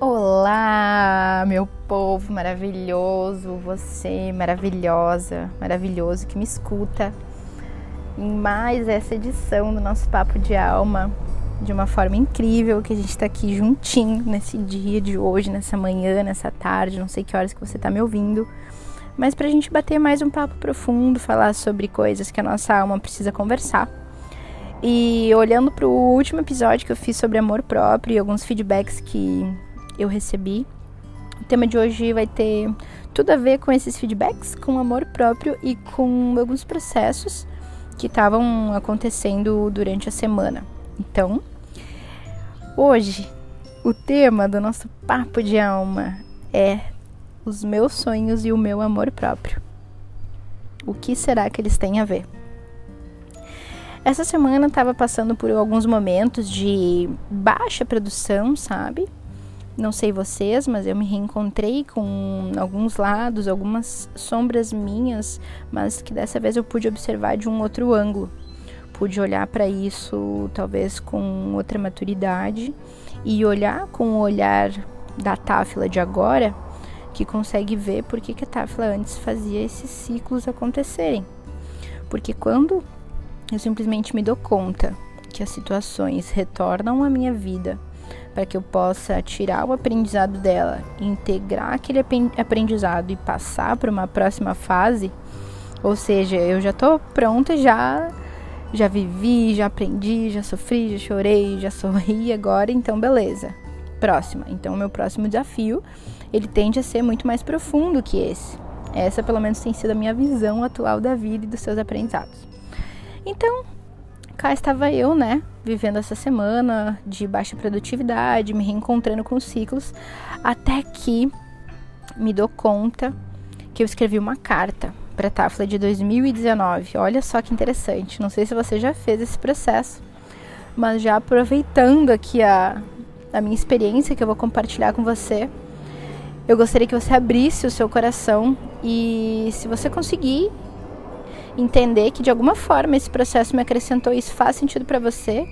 Olá, meu povo maravilhoso, você maravilhosa, maravilhoso que me escuta em mais essa edição do nosso Papo de Alma, de uma forma incrível que a gente está aqui juntinho nesse dia de hoje, nessa manhã, nessa tarde, não sei que horas que você está me ouvindo, mas para a gente bater mais um papo profundo, falar sobre coisas que a nossa alma precisa conversar. E olhando para o último episódio que eu fiz sobre amor próprio e alguns feedbacks que eu recebi, o tema de hoje vai ter tudo a ver com esses feedbacks, com amor próprio e com alguns processos que estavam acontecendo durante a semana. Então, hoje o tema do nosso papo de alma é os meus sonhos e o meu amor próprio. O que será que eles têm a ver? Essa semana estava passando por alguns momentos de baixa produção, sabe? Não sei vocês, mas eu me reencontrei com alguns lados, algumas sombras minhas, mas que dessa vez eu pude observar de um outro ângulo. Pude olhar para isso talvez com outra maturidade e olhar com o olhar da Táfila de agora, que consegue ver por que, a Táfila antes fazia esses ciclos acontecerem. Porque quando eu simplesmente me dou conta que as situações retornam à minha vida para que eu possa tirar o aprendizado dela, integrar aquele aprendizado e passar para uma próxima fase, ou seja, eu já estou pronta, já já vivi, já aprendi, já sofri, já chorei, já sorri agora, então beleza. Próxima. Então o meu próximo desafio, ele tende a ser muito mais profundo que esse. Essa pelo menos tem sido a minha visão atual da vida e dos seus aprendizados. Então, cá estava eu, né, vivendo essa semana de baixa produtividade, me reencontrando com os ciclos, até que me dou conta que eu escrevi uma carta para Tafla de 2019. Olha só que interessante. Não sei se você já fez esse processo, mas já aproveitando aqui a, a minha experiência que eu vou compartilhar com você, eu gostaria que você abrisse o seu coração e, se você conseguir, entender que de alguma forma esse processo me acrescentou isso faz sentido para você,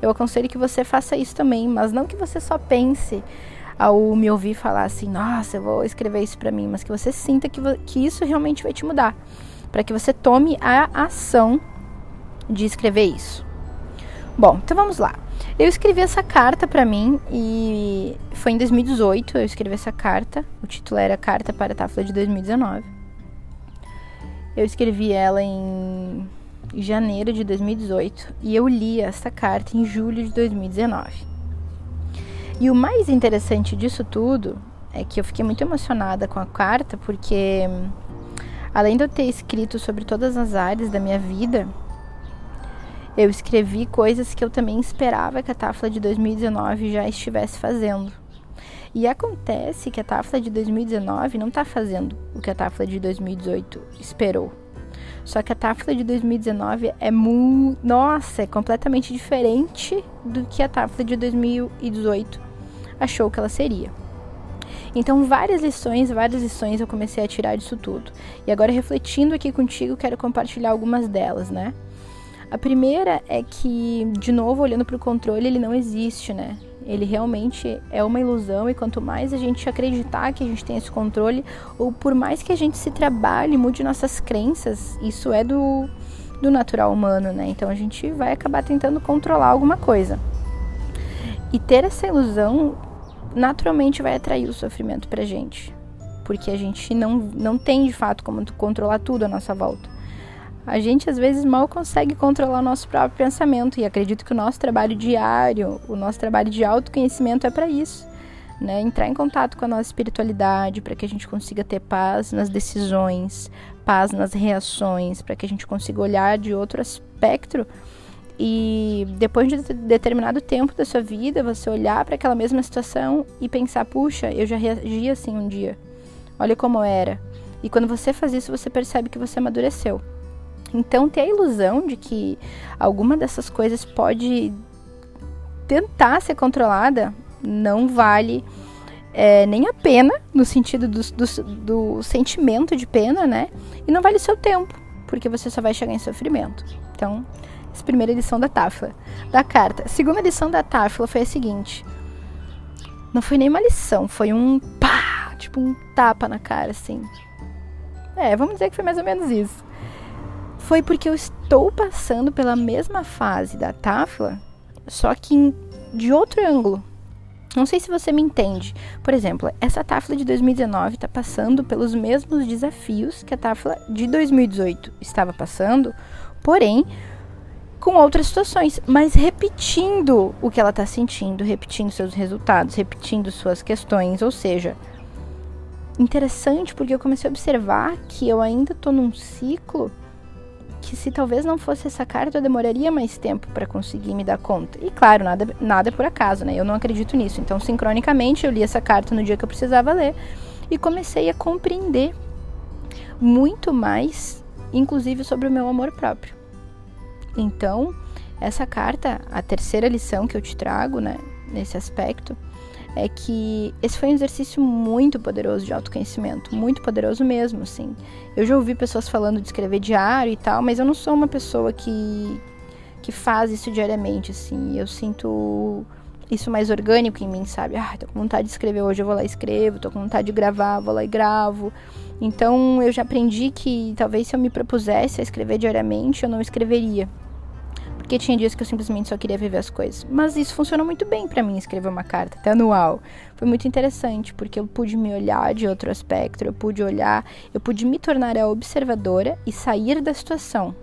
eu aconselho que você faça isso também, mas não que você só pense ao me ouvir falar assim, nossa, eu vou escrever isso para mim, mas que você sinta que, que isso realmente vai te mudar, para que você tome a ação de escrever isso. Bom, então vamos lá. Eu escrevi essa carta para mim e foi em 2018 eu escrevi essa carta. O título era Carta para a Tafla de 2019. Eu escrevi ela em janeiro de 2018 e eu li essa carta em julho de 2019. E o mais interessante disso tudo é que eu fiquei muito emocionada com a carta porque além de eu ter escrito sobre todas as áreas da minha vida, eu escrevi coisas que eu também esperava que a Tafla de 2019 já estivesse fazendo. E acontece que a Tafla de 2019 não está fazendo o que a Tafla de 2018 esperou. Só que a Tafla de 2019 é muito. Nossa, é completamente diferente do que a Tafla de 2018 achou que ela seria. Então, várias lições, várias lições eu comecei a tirar disso tudo. E agora, refletindo aqui contigo, quero compartilhar algumas delas, né? A primeira é que, de novo, olhando para o controle, ele não existe, né? Ele realmente é uma ilusão e quanto mais a gente acreditar que a gente tem esse controle, ou por mais que a gente se trabalhe, mude nossas crenças, isso é do, do natural humano, né? Então a gente vai acabar tentando controlar alguma coisa. E ter essa ilusão naturalmente vai atrair o sofrimento pra gente. Porque a gente não, não tem de fato como controlar tudo à nossa volta a gente às vezes mal consegue controlar o nosso próprio pensamento e acredito que o nosso trabalho diário, o nosso trabalho de autoconhecimento é para isso, né? Entrar em contato com a nossa espiritualidade para que a gente consiga ter paz nas decisões, paz nas reações, para que a gente consiga olhar de outro aspecto e depois de determinado tempo da sua vida, você olhar para aquela mesma situação e pensar, puxa, eu já reagi assim um dia. Olha como era. E quando você faz isso, você percebe que você amadureceu. Então, ter a ilusão de que alguma dessas coisas pode tentar ser controlada não vale é, nem a pena, no sentido do, do, do, sentimento de pena, né? E não vale seu tempo, porque você só vai chegar em sofrimento. Então, essa primeira lição da Tafla, da carta. A segunda lição da Tafla foi a seguinte: Não foi nem uma lição, foi um pá, tipo um tapa na cara, assim. É, vamos dizer que foi mais ou menos isso. Foi porque eu estou passando pela mesma fase da Tafla, só que em, de outro ângulo. Não sei se você me entende. Por exemplo, essa Tafla de 2019 está passando pelos mesmos desafios que a Tafla de 2018 estava passando, porém com outras situações, mas repetindo o que ela está sentindo, repetindo seus resultados, repetindo suas questões, ou seja, interessante porque eu comecei a observar que eu ainda estou num ciclo que se talvez não fosse essa carta eu demoraria mais tempo para conseguir me dar conta. E claro, nada, nada é por acaso, né? Eu não acredito nisso. Então, sincronicamente, eu li essa carta no dia que eu precisava ler e comecei a compreender muito mais, inclusive sobre o meu amor próprio. Então, essa carta, a terceira lição que eu te trago, né, nesse aspecto, é que esse foi um exercício muito poderoso de autoconhecimento, muito poderoso mesmo, assim. Eu já ouvi pessoas falando de escrever diário e tal, mas eu não sou uma pessoa que que faz isso diariamente, assim. Eu sinto isso mais orgânico em mim, sabe? Ah, tô com vontade de escrever hoje, eu vou lá e escrevo, tô com vontade de gravar, vou lá e gravo. Então eu já aprendi que talvez se eu me propusesse a escrever diariamente, eu não escreveria porque tinha dias que eu simplesmente só queria viver as coisas. Mas isso funcionou muito bem para mim escrever uma carta, até anual. Foi muito interessante, porque eu pude me olhar de outro aspecto, eu pude olhar, eu pude me tornar a observadora e sair da situação.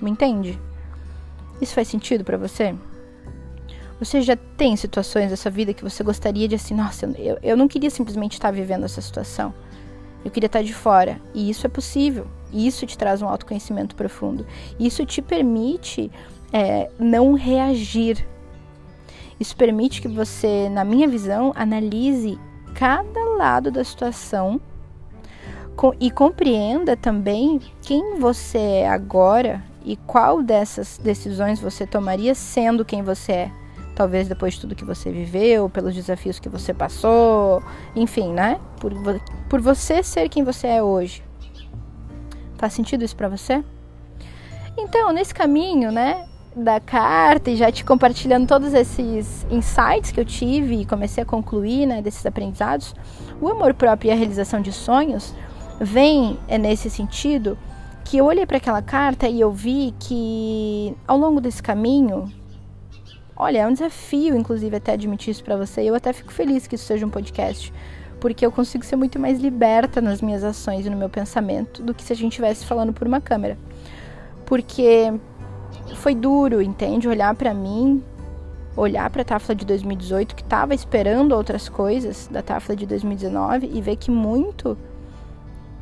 Me entende? Isso faz sentido para você? Você já tem situações da sua vida que você gostaria de assim, nossa, eu, eu não queria simplesmente estar vivendo essa situação. Eu queria estar de fora. E isso é possível. Isso te traz um autoconhecimento profundo. Isso te permite é, não reagir. Isso permite que você, na minha visão, analise cada lado da situação com, e compreenda também quem você é agora e qual dessas decisões você tomaria sendo quem você é. Talvez depois de tudo que você viveu, pelos desafios que você passou, enfim, né? Por, por você ser quem você é hoje. Faz sentido isso para você? Então, nesse caminho, né, da carta e já te compartilhando todos esses insights que eu tive e comecei a concluir, né, desses aprendizados, o amor próprio e a realização de sonhos vem é, nesse sentido que eu olhei para aquela carta e eu vi que ao longo desse caminho, olha, é um desafio, inclusive, até admitir isso para você. Eu até fico feliz que isso seja um podcast, porque eu consigo ser muito mais liberta nas minhas ações e no meu pensamento do que se a gente estivesse falando por uma câmera. Porque foi duro, entende? Olhar para mim, olhar para a Tafla de 2018, que estava esperando outras coisas da Tafla de 2019 e ver que muito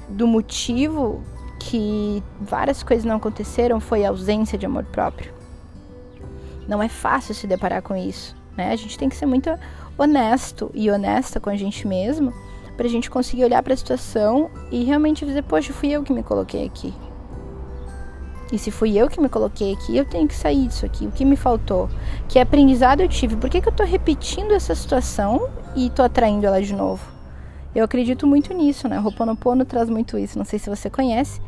do motivo que várias coisas não aconteceram foi a ausência de amor próprio. Não é fácil se deparar com isso, né? A gente tem que ser muito honesto e honesta com a gente mesmo para a gente conseguir olhar para a situação e realmente dizer, poxa, fui eu que me coloquei aqui. E se fui eu que me coloquei aqui, eu tenho que sair disso aqui. O que me faltou? Que aprendizado eu tive? Por que, que eu tô repetindo essa situação e tô atraindo ela de novo? Eu acredito muito nisso, né? Ho'oponopono traz muito isso. Não sei se você conhece,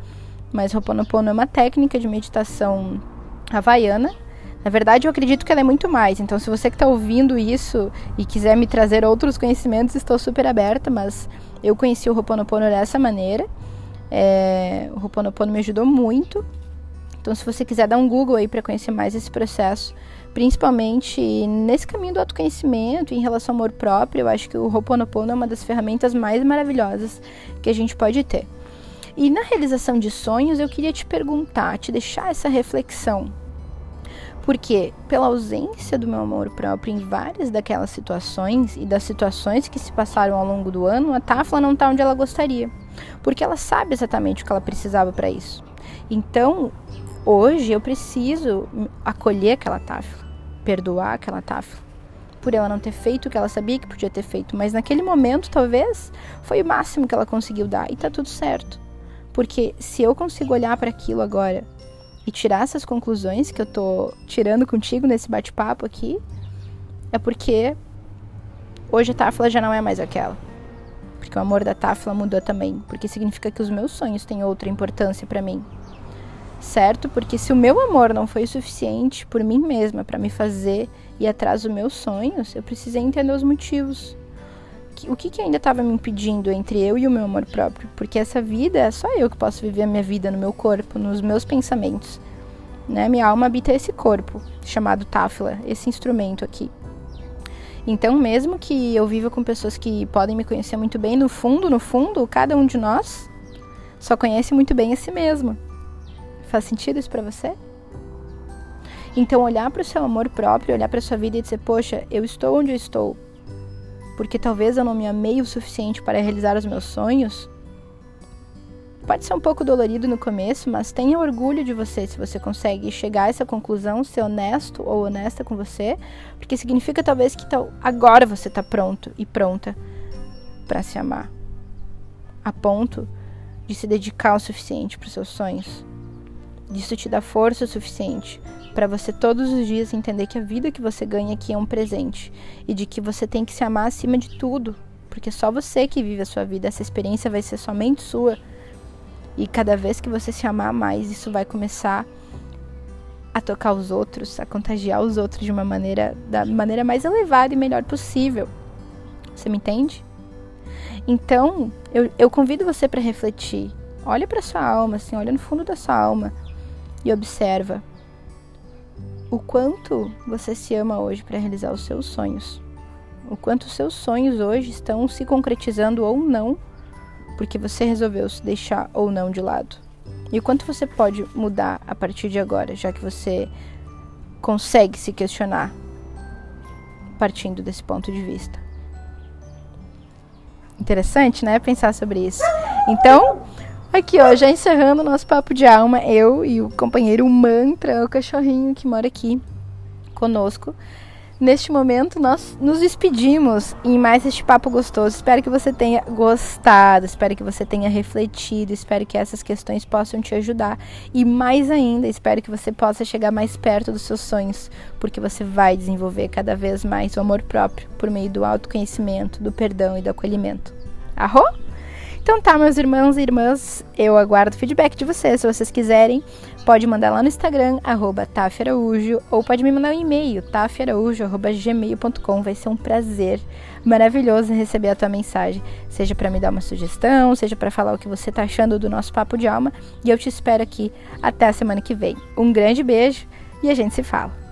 mas Ho'oponopono é uma técnica de meditação havaiana. Na verdade, eu acredito que ela é muito mais. Então, se você que está ouvindo isso e quiser me trazer outros conhecimentos, estou super aberta. Mas eu conheci o Ho'oponopono dessa maneira. É, o Ho'oponopono me ajudou muito então, se você quiser dar um Google aí para conhecer mais esse processo, principalmente nesse caminho do autoconhecimento, em relação ao amor próprio, eu acho que o Ho'oponopono é uma das ferramentas mais maravilhosas que a gente pode ter. E na realização de sonhos, eu queria te perguntar, te deixar essa reflexão. Porque, pela ausência do meu amor próprio em várias daquelas situações e das situações que se passaram ao longo do ano, a Tafla não está onde ela gostaria. Porque ela sabe exatamente o que ela precisava para isso. Então, Hoje eu preciso acolher aquela Tafla, perdoar aquela Tafla, por ela não ter feito o que ela sabia que podia ter feito, mas naquele momento talvez foi o máximo que ela conseguiu dar e tá tudo certo. Porque se eu consigo olhar para aquilo agora e tirar essas conclusões que eu tô tirando contigo nesse bate-papo aqui, é porque hoje a Tafla já não é mais aquela. Porque o amor da Tafla mudou também, porque significa que os meus sonhos têm outra importância para mim certo? Porque se o meu amor não foi suficiente por mim mesma para me fazer ir atrás dos meus sonhos, eu precisei entender os motivos. o que, que ainda estava me impedindo entre eu e o meu amor próprio? Porque essa vida é só eu que posso viver a minha vida no meu corpo, nos meus pensamentos. Né? Minha alma habita esse corpo, chamado Táfila, esse instrumento aqui. Então, mesmo que eu viva com pessoas que podem me conhecer muito bem, no fundo, no fundo, cada um de nós só conhece muito bem a si mesmo. Faz sentido isso para você? Então, olhar para o seu amor próprio, olhar para sua vida e dizer: Poxa, eu estou onde eu estou, porque talvez eu não me amei o suficiente para realizar os meus sonhos. Pode ser um pouco dolorido no começo, mas tenha orgulho de você se você consegue chegar a essa conclusão, ser honesto ou honesta com você, porque significa talvez que agora você está pronto e pronta para se amar, a ponto de se dedicar o suficiente para os seus sonhos. Isso te dá força o suficiente para você todos os dias entender que a vida que você ganha aqui é um presente e de que você tem que se amar acima de tudo, porque só você que vive a sua vida, essa experiência vai ser somente sua e cada vez que você se amar mais, isso vai começar a tocar os outros, a contagiar os outros de uma maneira da maneira mais elevada e melhor possível. Você me entende? Então, eu, eu convido você para refletir. Olha para sua alma, assim, olha no fundo da sua alma e observa o quanto você se ama hoje para realizar os seus sonhos. O quanto os seus sonhos hoje estão se concretizando ou não porque você resolveu se deixar ou não de lado. E o quanto você pode mudar a partir de agora, já que você consegue se questionar partindo desse ponto de vista. Interessante, né? Pensar sobre isso. Então, aqui ó, já encerrando o nosso papo de alma, eu e o companheiro Mantra, o cachorrinho que mora aqui conosco. Neste momento, nós nos despedimos em mais este papo gostoso. Espero que você tenha gostado, espero que você tenha refletido, espero que essas questões possam te ajudar. E mais ainda, espero que você possa chegar mais perto dos seus sonhos, porque você vai desenvolver cada vez mais o amor próprio por meio do autoconhecimento, do perdão e do acolhimento. Arro? Então tá, meus irmãos e irmãs, eu aguardo feedback de vocês. Se vocês quiserem, pode mandar lá no Instagram, arroba ou pode me mandar um e-mail, tafiaraújo.gmail.com. Vai ser um prazer maravilhoso receber a tua mensagem, seja para me dar uma sugestão, seja para falar o que você tá achando do nosso papo de alma. E eu te espero aqui até a semana que vem. Um grande beijo e a gente se fala.